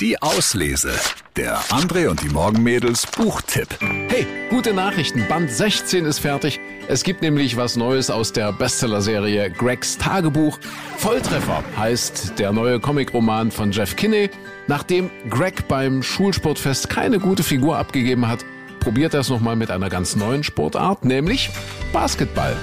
Die Auslese. Der André und die Morgenmädels Buchtipp. Hey, gute Nachrichten. Band 16 ist fertig. Es gibt nämlich was Neues aus der Bestsellerserie Gregs Tagebuch. Volltreffer heißt der neue Comicroman von Jeff Kinney. Nachdem Greg beim Schulsportfest keine gute Figur abgegeben hat, probiert er es nochmal mit einer ganz neuen Sportart, nämlich Basketball.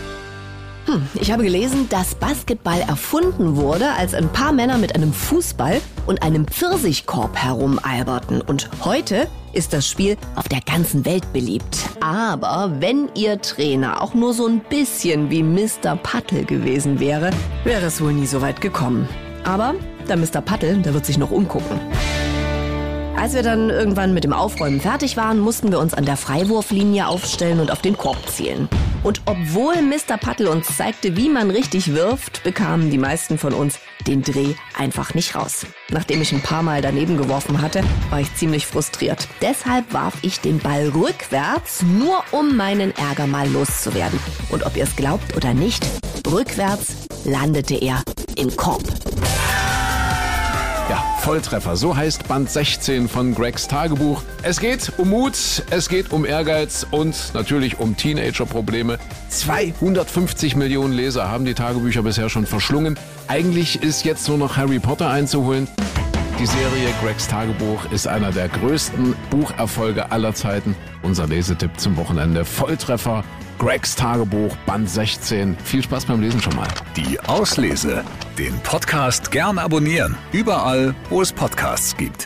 Ich habe gelesen, dass Basketball erfunden wurde, als ein paar Männer mit einem Fußball und einem Pfirsichkorb herumalberten. Und heute ist das Spiel auf der ganzen Welt beliebt. Aber wenn Ihr Trainer auch nur so ein bisschen wie Mr. Pattel gewesen wäre, wäre es wohl nie so weit gekommen. Aber der Mr. Pattel, der wird sich noch umgucken. Als wir dann irgendwann mit dem Aufräumen fertig waren, mussten wir uns an der Freiwurflinie aufstellen und auf den Korb zielen. Und obwohl Mr. Pattel uns zeigte, wie man richtig wirft, bekamen die meisten von uns den Dreh einfach nicht raus. Nachdem ich ein paar Mal daneben geworfen hatte, war ich ziemlich frustriert. Deshalb warf ich den Ball rückwärts, nur um meinen Ärger mal loszuwerden. Und ob ihr es glaubt oder nicht, rückwärts landete er im Korb. Volltreffer. So heißt Band 16 von Gregs Tagebuch. Es geht um Mut, es geht um Ehrgeiz und natürlich um Teenager-Probleme. 250 Millionen Leser haben die Tagebücher bisher schon verschlungen. Eigentlich ist jetzt nur noch Harry Potter einzuholen. Die Serie Gregs Tagebuch ist einer der größten Bucherfolge aller Zeiten. Unser Lesetipp zum Wochenende. Volltreffer. Gregs Tagebuch, Band 16. Viel Spaß beim Lesen schon mal. Die Auslese. Den Podcast gern abonnieren. Überall, wo es Podcasts gibt.